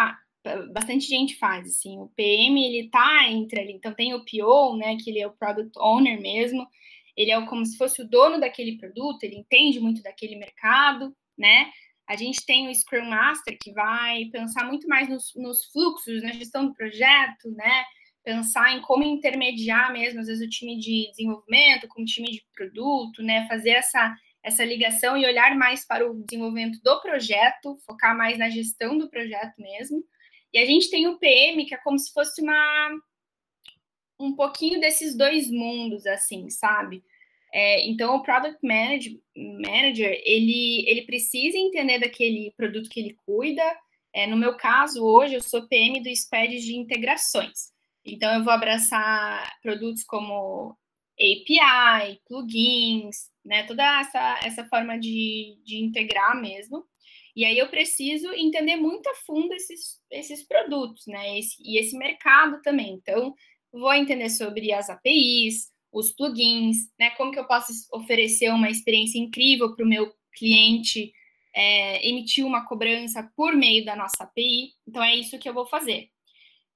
Speaker 3: bastante gente faz, assim, o PM, ele tá entre ali, então tem o PO, né, que ele é o Product Owner mesmo, ele é como se fosse o dono daquele produto, ele entende muito daquele mercado, né, a gente tem o Scrum Master, que vai pensar muito mais nos, nos fluxos, na gestão do projeto, né, pensar em como intermediar mesmo, às vezes, o time de desenvolvimento com o time de produto, né, fazer essa essa ligação e olhar mais para o desenvolvimento do projeto, focar mais na gestão do projeto mesmo. E a gente tem o PM, que é como se fosse uma um pouquinho desses dois mundos, assim, sabe? É, então, o Product Manager, manager ele, ele precisa entender daquele produto que ele cuida. É, no meu caso, hoje, eu sou PM do Squad de integrações. Então, eu vou abraçar produtos como API, plugins, né? Toda essa, essa forma de, de integrar mesmo. E aí eu preciso entender muito a fundo esses, esses produtos, né? Esse, e esse mercado também. Então, vou entender sobre as APIs, os plugins, né? Como que eu posso oferecer uma experiência incrível para o meu cliente é, emitir uma cobrança por meio da nossa API. Então, é isso que eu vou fazer.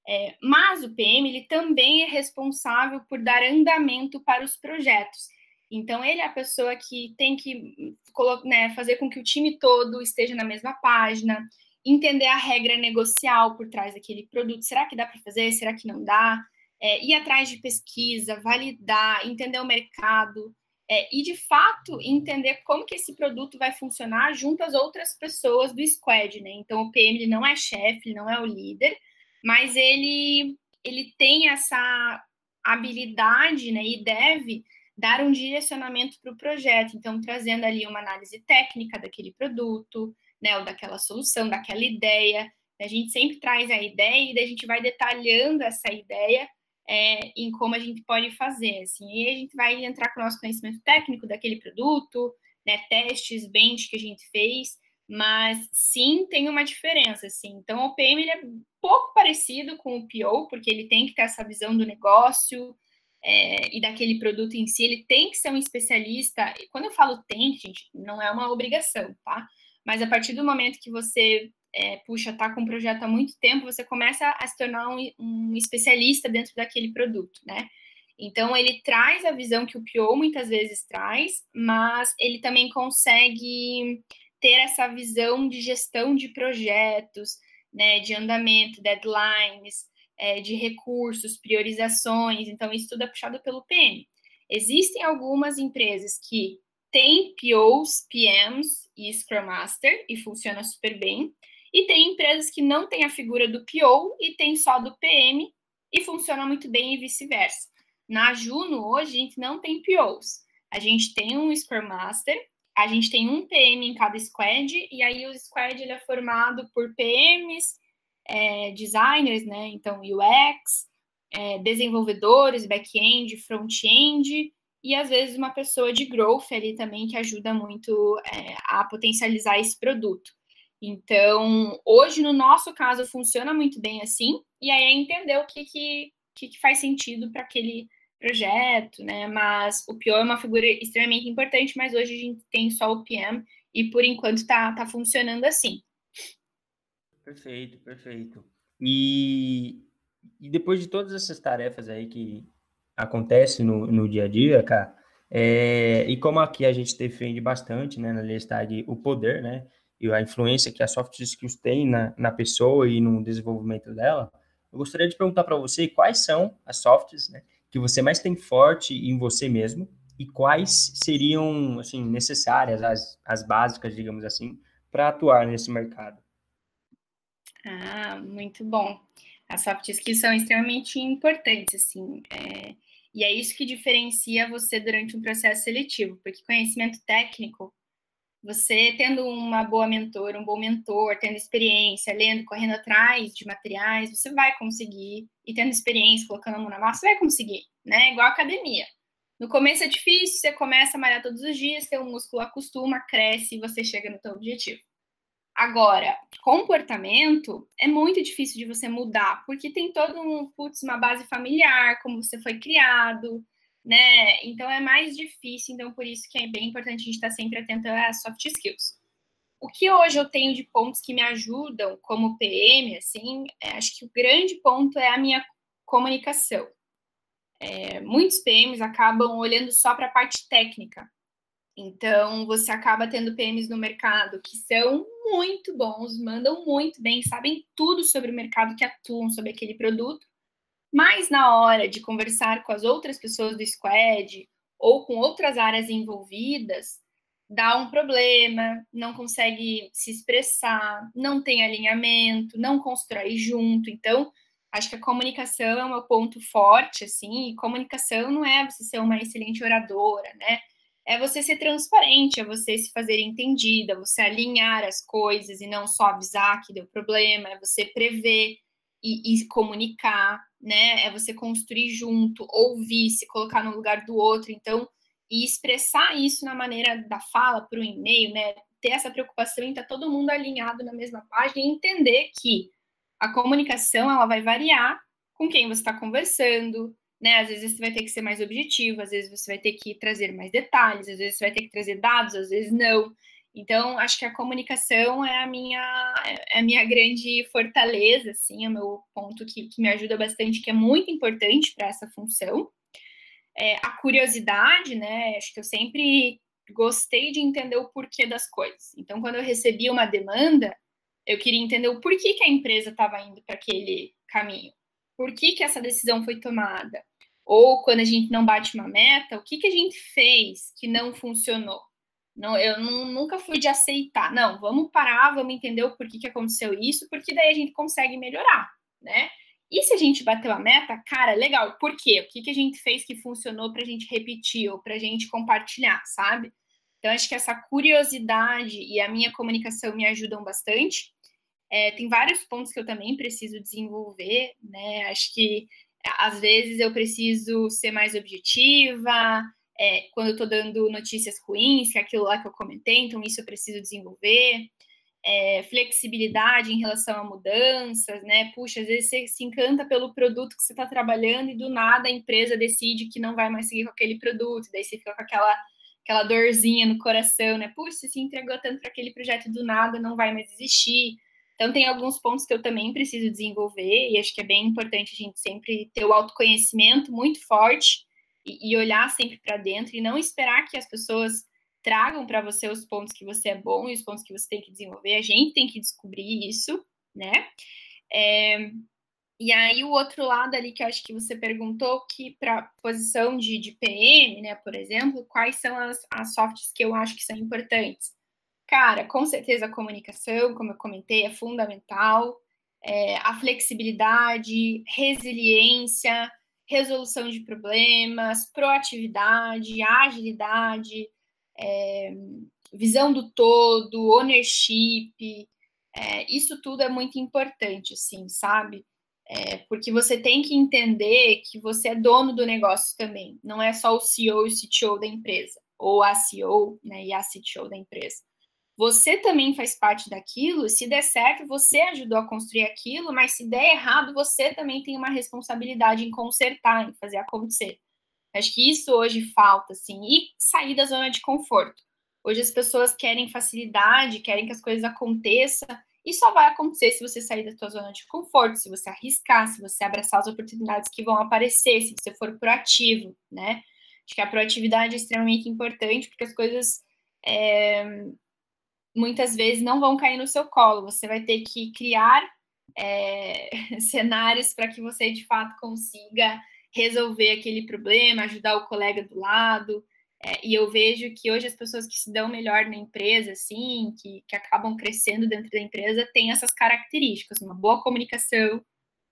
Speaker 3: É, mas o PM ele também é responsável por dar andamento para os projetos. Então, ele é a pessoa que tem que né, fazer com que o time todo esteja na mesma página, entender a regra negocial por trás daquele produto. Será que dá para fazer? Será que não dá? É, ir atrás de pesquisa, validar, entender o mercado é, e, de fato, entender como que esse produto vai funcionar junto às outras pessoas do squad, né? Então, o PM ele não é chefe, não é o líder, mas ele, ele tem essa habilidade né, e deve dar um direcionamento para o projeto, então trazendo ali uma análise técnica daquele produto, né, ou daquela solução, daquela ideia. A gente sempre traz a ideia e a gente vai detalhando essa ideia é, em como a gente pode fazer, assim, e a gente vai entrar com o nosso conhecimento técnico daquele produto, né, testes, bench que a gente fez, mas sim tem uma diferença, assim. Então, o PM ele é pouco parecido com o PO, porque ele tem que ter essa visão do negócio é, e daquele produto em si, ele tem que ser um especialista. Quando eu falo tem, gente, não é uma obrigação, tá? Mas a partir do momento que você é, puxa, tá com um projeto há muito tempo, você começa a se tornar um, um especialista dentro daquele produto, né? Então, ele traz a visão que o PO muitas vezes traz, mas ele também consegue ter essa visão de gestão de projetos, né, de andamento, deadlines, é, de recursos, priorizações. Então, isso tudo é puxado pelo PM. Existem algumas empresas que têm POs, PMs e Scrum Master e funciona super bem. E tem empresas que não têm a figura do PO e tem só do PM e funciona muito bem e vice-versa. Na Juno, hoje, a gente não tem POs. A gente tem um Scrum Master a gente tem um PM em cada squad, e aí o squad ele é formado por PMs, é, designers, né? Então, UX, é, desenvolvedores, back-end, front-end, e às vezes uma pessoa de growth ali também que ajuda muito é, a potencializar esse produto. Então, hoje, no nosso caso, funciona muito bem assim, e aí é entender o que, que, que faz sentido para aquele projeto, né? Mas o PO é uma figura extremamente importante, mas hoje a gente tem só o PM e por enquanto está tá funcionando assim.
Speaker 1: Perfeito, perfeito. E, e depois de todas essas tarefas aí que acontecem no, no dia a dia, cara, é, e como aqui a gente defende bastante, né, na Lestag, o poder, né, e a influência que a soft skills tem na, na pessoa e no desenvolvimento dela, eu gostaria de perguntar para você quais são as softs, né, que você mais tem forte em você mesmo e quais seriam assim necessárias as, as básicas, digamos assim, para atuar nesse mercado?
Speaker 3: Ah, muito bom. As soft skills são extremamente importantes, assim, é, e é isso que diferencia você durante um processo seletivo, porque conhecimento técnico, você tendo uma boa mentora, um bom mentor, tendo experiência, lendo, correndo atrás de materiais, você vai conseguir e tendo experiência, colocando a mão na massa, você vai conseguir, né? Igual academia. No começo é difícil, você começa a malhar todos os dias, seu músculo acostuma, cresce e você chega no seu objetivo. Agora, comportamento é muito difícil de você mudar, porque tem todo um, putz, uma base familiar, como você foi criado, né? Então é mais difícil, então por isso que é bem importante a gente estar sempre atento às soft skills. o que hoje eu tenho de pontos que me ajudam como PM, assim, é, acho que o grande ponto é a minha comunicação. É, muitos PMs acabam olhando só para a parte técnica. Então, você acaba tendo PMs no mercado que são muito bons, mandam muito bem, sabem tudo sobre o mercado que atuam sobre aquele produto, mas na hora de conversar com as outras pessoas do squad ou com outras áreas envolvidas, dá um problema, não consegue se expressar, não tem alinhamento, não constrói junto. Então, acho que a comunicação é um ponto forte, assim, e comunicação não é você ser uma excelente oradora, né? É você ser transparente, é você se fazer entendida, você alinhar as coisas e não só avisar que deu problema, é você prever e, e comunicar, né? É você construir junto, ouvir, se colocar no lugar do outro. Então, e expressar isso na maneira da fala para o e-mail, né? Ter essa preocupação em estar tá todo mundo alinhado na mesma página e entender que a comunicação ela vai variar com quem você está conversando, né? Às vezes você vai ter que ser mais objetivo, às vezes você vai ter que trazer mais detalhes, às vezes você vai ter que trazer dados, às vezes não. Então, acho que a comunicação é a minha, é a minha grande fortaleza, assim, é o meu ponto que, que me ajuda bastante, que é muito importante para essa função. É, a curiosidade, né? Acho que eu sempre gostei de entender o porquê das coisas. Então, quando eu recebi uma demanda, eu queria entender o porquê que a empresa estava indo para aquele caminho. Por que, que essa decisão foi tomada? Ou quando a gente não bate uma meta, o que, que a gente fez que não funcionou? Não, eu nunca fui de aceitar. Não, vamos parar, vamos entender o porquê que aconteceu isso, porque daí a gente consegue melhorar, né? E se a gente bateu a meta, cara, legal, por quê? O que, que a gente fez que funcionou para a gente repetir ou para a gente compartilhar, sabe? Então, acho que essa curiosidade e a minha comunicação me ajudam bastante. É, tem vários pontos que eu também preciso desenvolver, né? Acho que às vezes eu preciso ser mais objetiva, é, quando eu estou dando notícias ruins, que é aquilo lá que eu comentei, então isso eu preciso desenvolver. É, flexibilidade em relação a mudanças, né? Puxa, às vezes você se encanta pelo produto que você está trabalhando e do nada a empresa decide que não vai mais seguir com aquele produto, daí você fica com aquela aquela dorzinha no coração, né? Puxa, você se entregou tanto para aquele projeto do nada, não vai mais existir. Então, tem alguns pontos que eu também preciso desenvolver, e acho que é bem importante a gente sempre ter o autoconhecimento muito forte e, e olhar sempre para dentro e não esperar que as pessoas tragam para você os pontos que você é bom e os pontos que você tem que desenvolver. A gente tem que descobrir isso, né? É, e aí, o outro lado ali que eu acho que você perguntou, que para posição de, de PM, né, por exemplo, quais são as, as softs que eu acho que são importantes? Cara, com certeza a comunicação, como eu comentei, é fundamental. É, a flexibilidade, resiliência, resolução de problemas, proatividade, agilidade, é, visão do todo, ownership, é, isso tudo é muito importante, assim, sabe? É, porque você tem que entender que você é dono do negócio também, não é só o CEO e o CTO da empresa, ou a CEO né, e a CTO da empresa. Você também faz parte daquilo, se der certo, você ajudou a construir aquilo, mas se der errado, você também tem uma responsabilidade em consertar, em fazer acontecer. Acho que isso hoje falta, assim, e sair da zona de conforto. Hoje as pessoas querem facilidade, querem que as coisas aconteçam, e só vai acontecer se você sair da sua zona de conforto, se você arriscar, se você abraçar as oportunidades que vão aparecer, se você for proativo, né? Acho que a proatividade é extremamente importante, porque as coisas é, muitas vezes não vão cair no seu colo. Você vai ter que criar é, cenários para que você de fato consiga resolver aquele problema, ajudar o colega do lado. É, e eu vejo que hoje as pessoas que se dão melhor na empresa, assim, que, que acabam crescendo dentro da empresa, têm essas características: uma boa comunicação,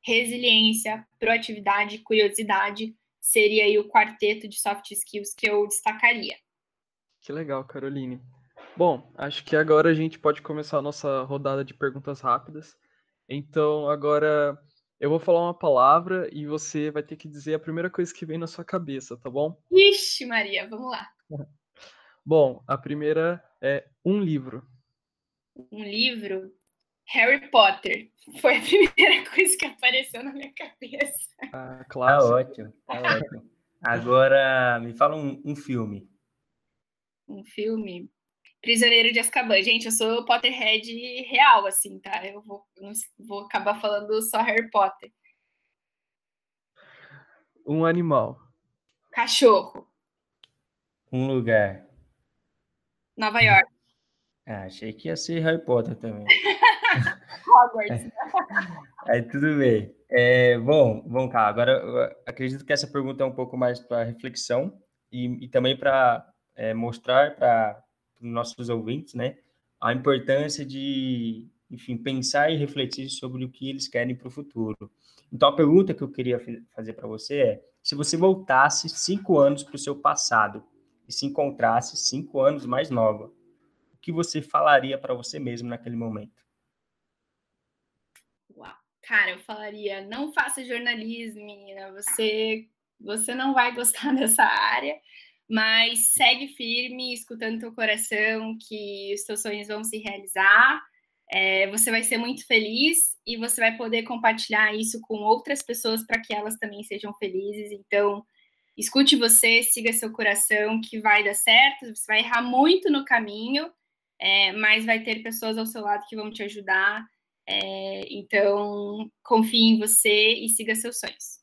Speaker 3: resiliência, proatividade, curiosidade. Seria aí o quarteto de soft skills que eu destacaria.
Speaker 2: Que legal, Caroline. Bom, acho que agora a gente pode começar a nossa rodada de perguntas rápidas. Então, agora eu vou falar uma palavra e você vai ter que dizer a primeira coisa que vem na sua cabeça, tá bom?
Speaker 3: Ixi, Maria, vamos lá.
Speaker 2: Bom, a primeira é um livro.
Speaker 3: Um livro? Harry Potter. Foi a primeira coisa que apareceu na minha cabeça.
Speaker 1: Ah, claro. Tá ótimo, tá ótimo. Agora, me fala um, um filme.
Speaker 3: Um filme? Prisioneiro de Azkaban. Gente, eu sou Potterhead real, assim, tá? Eu vou, vou acabar falando só Harry Potter.
Speaker 2: Um animal.
Speaker 3: Cachorro.
Speaker 1: Um lugar.
Speaker 3: Nova York.
Speaker 1: Ah, achei que ia ser Harry Potter também.
Speaker 3: Hogwarts.
Speaker 1: Aí tudo bem. É, bom, vamos cá. Agora, acredito que essa pergunta é um pouco mais para reflexão e, e também para é, mostrar para nossos ouvintes, né, a importância de, enfim, pensar e refletir sobre o que eles querem para o futuro. Então, a pergunta que eu queria fazer para você é: se você voltasse cinco anos para o seu passado e se encontrasse cinco anos mais nova, o que você falaria para você mesmo naquele momento?
Speaker 3: cara, eu falaria, não faça jornalismo, menina, você, você não vai gostar dessa área, mas segue firme, escutando teu coração, que os teus sonhos vão se realizar, é, você vai ser muito feliz e você vai poder compartilhar isso com outras pessoas para que elas também sejam felizes. Então, escute você, siga seu coração, que vai dar certo. Você vai errar muito no caminho, é, mas vai ter pessoas ao seu lado que vão te ajudar. É, então, confie em você e siga seus sonhos.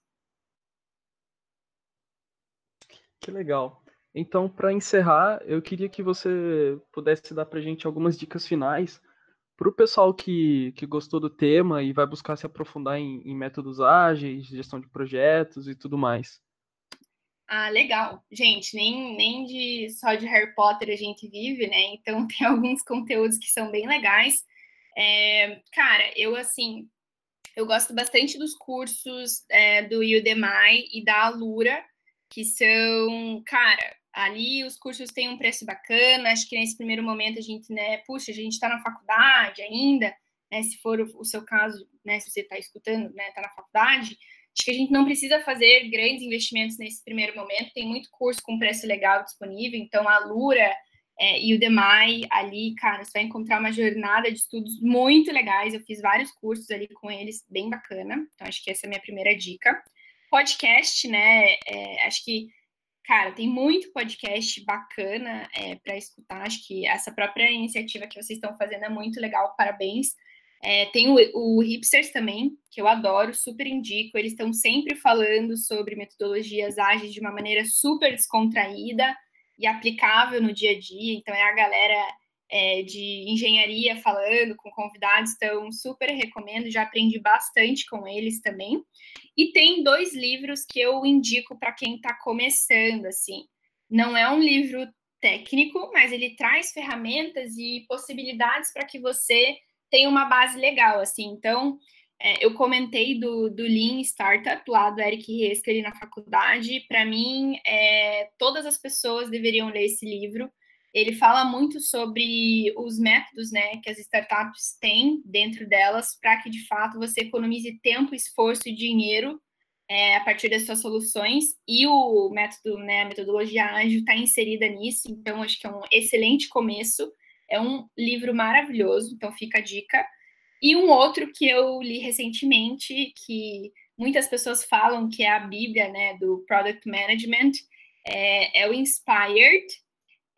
Speaker 2: Que legal. Então, para encerrar, eu queria que você pudesse dar para gente algumas dicas finais para o pessoal que, que gostou do tema e vai buscar se aprofundar em, em métodos ágeis, gestão de projetos e tudo mais.
Speaker 3: Ah, legal. Gente, nem, nem de só de Harry Potter a gente vive, né? Então tem alguns conteúdos que são bem legais. É, cara, eu assim, eu gosto bastante dos cursos é, do Udemy e da Alura, que são, cara, ali os cursos têm um preço bacana. Acho que nesse primeiro momento a gente, né, puxa, a gente está na faculdade ainda, né? Se for o, o seu caso, né, se você está escutando, né, está na faculdade, acho que a gente não precisa fazer grandes investimentos nesse primeiro momento. Tem muito curso com preço legal disponível, então a Alura é, e o Demai ali, cara, você vai encontrar uma jornada de estudos muito legais. Eu fiz vários cursos ali com eles, bem bacana. Então, acho que essa é a minha primeira dica. Podcast, né? É, acho que, cara, tem muito podcast bacana é, para escutar. Acho que essa própria iniciativa que vocês estão fazendo é muito legal, parabéns. É, tem o, o Hipsters também, que eu adoro, super indico. Eles estão sempre falando sobre metodologias ágeis de uma maneira super descontraída e aplicável no dia a dia. Então, é a galera é, de engenharia falando com convidados, então super recomendo, já aprendi bastante com eles também. E tem dois livros que eu indico para quem está começando, assim. Não é um livro técnico, mas ele traz ferramentas e possibilidades para que você tenha uma base legal, assim. Então, é, eu comentei do, do Lean Startup lá do Eric Resker ali na faculdade. Para mim, é, todas as pessoas deveriam ler esse livro. Ele fala muito sobre os métodos né, que as startups têm dentro delas para que, de fato, você economize tempo, esforço e dinheiro é, a partir das suas soluções. E o método, né, a metodologia ágil está inserida nisso. Então, acho que é um excelente começo. É um livro maravilhoso, então fica a dica. E um outro que eu li recentemente, que muitas pessoas falam que é a Bíblia né, do Product Management, é, é o Inspired,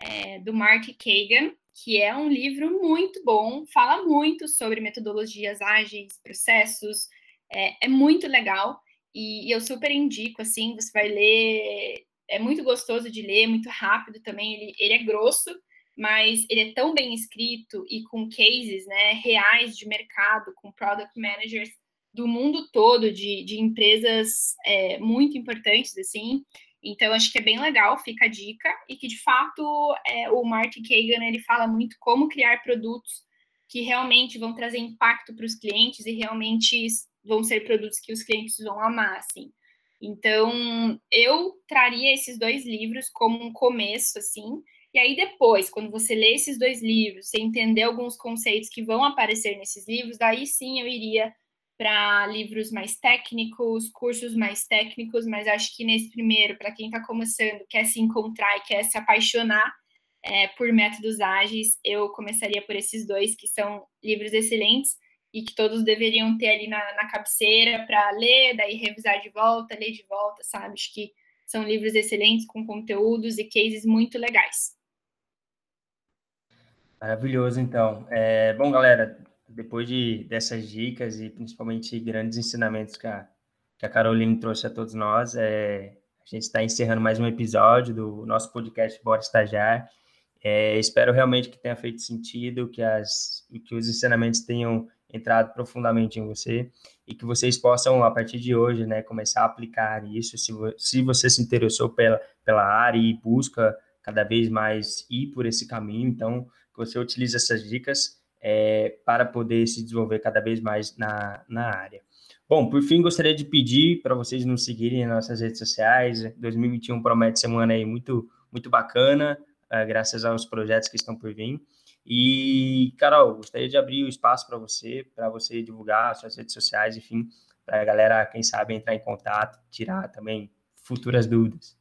Speaker 3: é, do Mark Kagan, que é um livro muito bom, fala muito sobre metodologias ágeis, processos, é, é muito legal e, e, eu super indico, assim, você vai ler, é muito gostoso de ler, muito rápido também, ele, ele é grosso, mas ele é tão bem escrito e com cases né, reais de mercado, com product managers do mundo todo, de, de empresas é, muito importantes, assim. Então, acho que é bem legal, fica a dica, e que, de fato, é, o Mark Kagan, ele fala muito como criar produtos que realmente vão trazer impacto para os clientes e realmente vão ser produtos que os clientes vão amar, assim. Então, eu traria esses dois livros como um começo, assim, e aí depois, quando você lê esses dois livros, você entender alguns conceitos que vão aparecer nesses livros, daí sim eu iria para livros mais técnicos, cursos mais técnicos, mas acho que nesse primeiro, para quem está começando, quer se encontrar e quer se apaixonar é, por métodos ágeis, eu começaria por esses dois, que são livros excelentes e que todos deveriam ter ali na, na cabeceira para ler, daí revisar de volta, ler de volta, sabe? Acho que são livros excelentes com conteúdos e cases muito legais.
Speaker 1: Maravilhoso, então. É, bom, galera, depois de, dessas dicas e principalmente grandes ensinamentos que a, que a Caroline trouxe a todos nós, é, a gente está encerrando mais um episódio do nosso podcast Bora Estagiar. É, espero realmente que tenha feito sentido, que, as, que os ensinamentos tenham entrado profundamente em você e que vocês possam, a partir de hoje, né, começar a aplicar isso. Se, se você se interessou pela, pela área e busca cada vez mais ir por esse caminho, então, que você utilize essas dicas é, para poder se desenvolver cada vez mais na, na área. Bom, por fim, gostaria de pedir para vocês nos seguirem nas nossas redes sociais. 2021 promete ser ano aí muito, muito bacana, uh, graças aos projetos que estão por vir. E, Carol, gostaria de abrir o espaço para você, para você divulgar suas redes sociais, enfim, para a galera, quem sabe, entrar em contato, tirar também futuras dúvidas.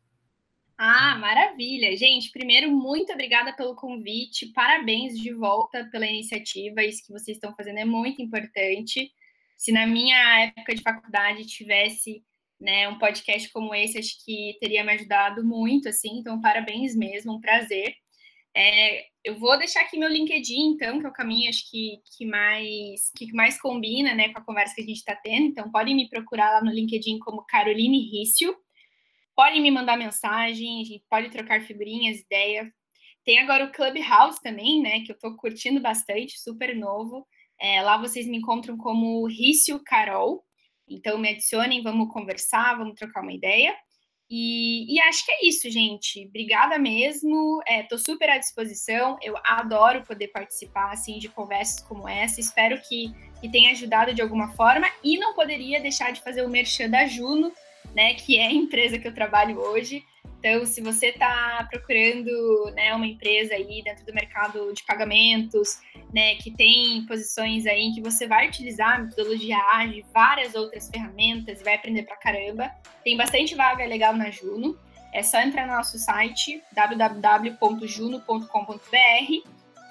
Speaker 3: Ah, maravilha! Gente, primeiro, muito obrigada pelo convite, parabéns de volta pela iniciativa, isso que vocês estão fazendo é muito importante. Se na minha época de faculdade tivesse né, um podcast como esse, acho que teria me ajudado muito, assim, então parabéns mesmo, um prazer. É, eu vou deixar aqui meu LinkedIn, então, que é o caminho acho que, que, mais, que mais combina né, com a conversa que a gente está tendo. Então, podem me procurar lá no LinkedIn como Caroline Rício. Podem me mandar mensagem, a gente pode trocar figurinhas, ideias. Tem agora o Clubhouse também, né? Que eu estou curtindo bastante, super novo. É, lá vocês me encontram como Rício Carol. Então me adicionem, vamos conversar, vamos trocar uma ideia. E, e, acho que é isso, gente. Obrigada mesmo. Estou é, super à disposição. Eu adoro poder participar assim de conversas como essa. Espero que, que tenha ajudado de alguma forma. E não poderia deixar de fazer o merchan da Juno, né? Que é a empresa que eu trabalho hoje. Então, se você está procurando né, uma empresa aí dentro do mercado de pagamentos, né, que tem posições aí em que você vai utilizar a metodologia ágil, várias outras ferramentas vai aprender pra caramba, tem bastante vaga legal na Juno. É só entrar no nosso site www.juno.com.br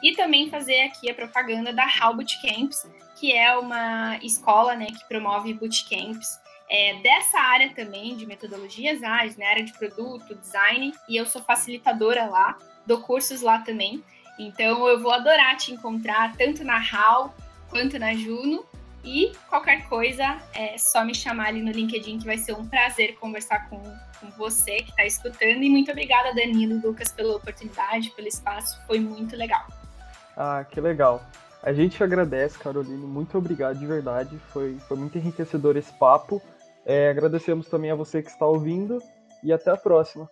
Speaker 3: e também fazer aqui a propaganda da How Bootcamps, que é uma escola né, que promove bootcamps é, dessa área também de metodologias ágeis, na né, área de produto, design, e eu sou facilitadora lá, dou cursos lá também. Então eu vou adorar te encontrar tanto na HAL quanto na Juno. E qualquer coisa, é só me chamar ali no LinkedIn que vai ser um prazer conversar com, com você que está escutando. E muito obrigada, Danilo e Lucas, pela oportunidade, pelo espaço. Foi muito legal.
Speaker 2: Ah, que legal. A gente agradece, Caroline. Muito obrigado de verdade. Foi, foi muito enriquecedor esse papo. É, agradecemos também a você que está ouvindo e até a próxima.